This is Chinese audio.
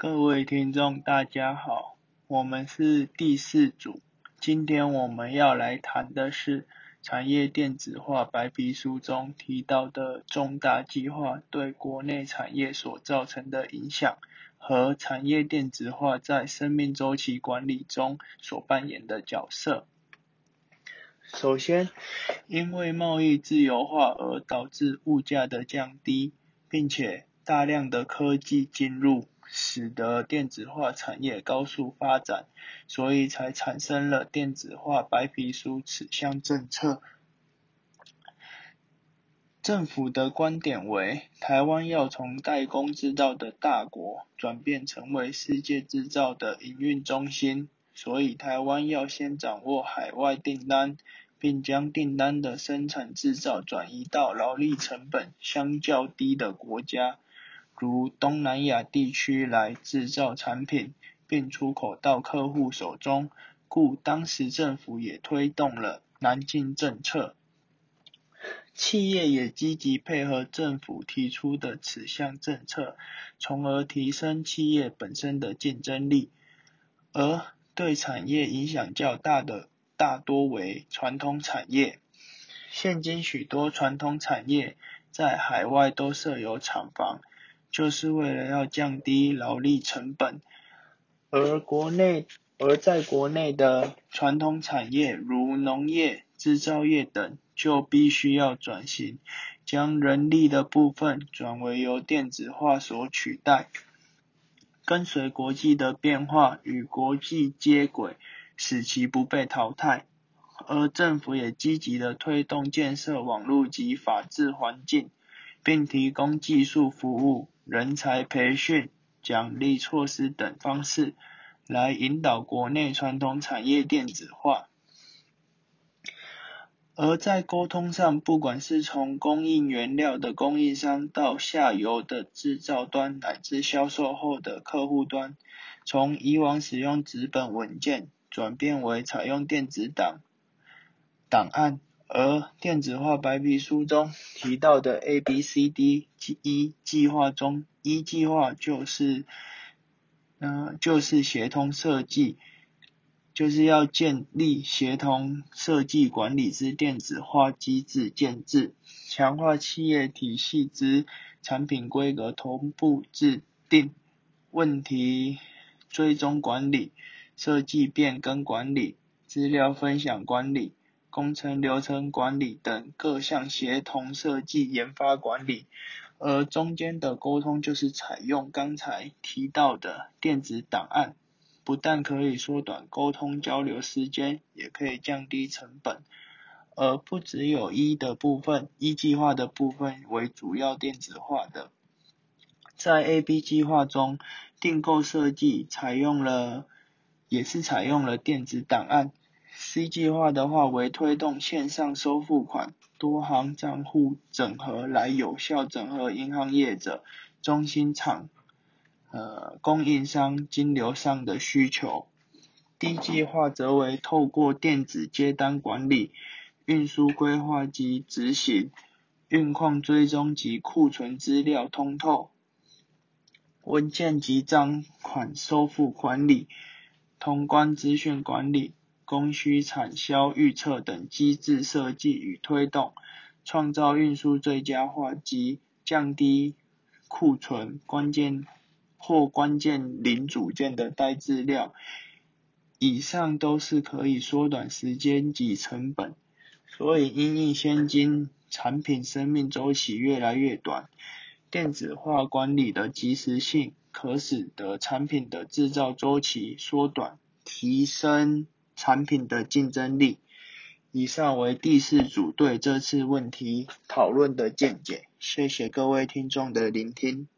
各位听众，大家好，我们是第四组。今天我们要来谈的是产业电子化白皮书中提到的重大计划对国内产业所造成的影响和产业电子化在生命周期管理中所扮演的角色。首先，因为贸易自由化而导致物价的降低，并且大量的科技进入。使得电子化产业高速发展，所以才产生了电子化白皮书此项政策。政府的观点为，台湾要从代工制造的大国，转变成为世界制造的营运中心，所以台湾要先掌握海外订单，并将订单的生产制造转移到劳力成本相较低的国家。如东南亚地区来制造产品，并出口到客户手中，故当时政府也推动了南进政策，企业也积极配合政府提出的此项政策，从而提升企业本身的竞争力。而对产业影响较大的，大多为传统产业。现今许多传统产业在海外都设有厂房。就是为了要降低劳力成本，而国内而在国内的传统产业如农业、制造业等，就必须要转型，将人力的部分转为由电子化所取代，跟随国际的变化与国际接轨，使其不被淘汰。而政府也积极的推动建设网络及法治环境，并提供技术服务。人才培训、奖励措施等方式，来引导国内传统产业电子化。而在沟通上，不管是从供应原料的供应商，到下游的制造端，乃至销售后的客户端，从以往使用纸本文件，转变为采用电子档档案。而电子化白皮书中提到的 A、B、C、D 一计划中，一计划就是，嗯，就是协同设计，就是要建立协同设计管理之电子化机制建制，强化企业体系之产品规格同步制定，问题追踪管理，设计变更管理，资料分享管理。工程流程管理等各项协同设计研发管理，而中间的沟通就是采用刚才提到的电子档案，不但可以缩短沟通交流时间，也可以降低成本。而不只有一的部分，一计划的部分为主要电子化的，在 A、B 计划中，订购设计采用了，也是采用了电子档案。C 计划的话为推动线上收付款、多行账户整合，来有效整合银行业者、中心厂、呃供应商、金流上的需求。D 计划则为透过电子接单管理、运输规划及执行、运况追踪及库存资料通透、文件及账款收付管理、通关资讯管理。供需产销预测等机制设计与推动，创造运输最佳化及降低库存关键或关键零组件的待资料，以上都是可以缩短时间及成本。所以，因应现今产品生命周期越来越短，电子化管理的及时性，可使得产品的制造周期缩短，提升。产品的竞争力。以上为第四组对这次问题讨论的见解。谢谢各位听众的聆听。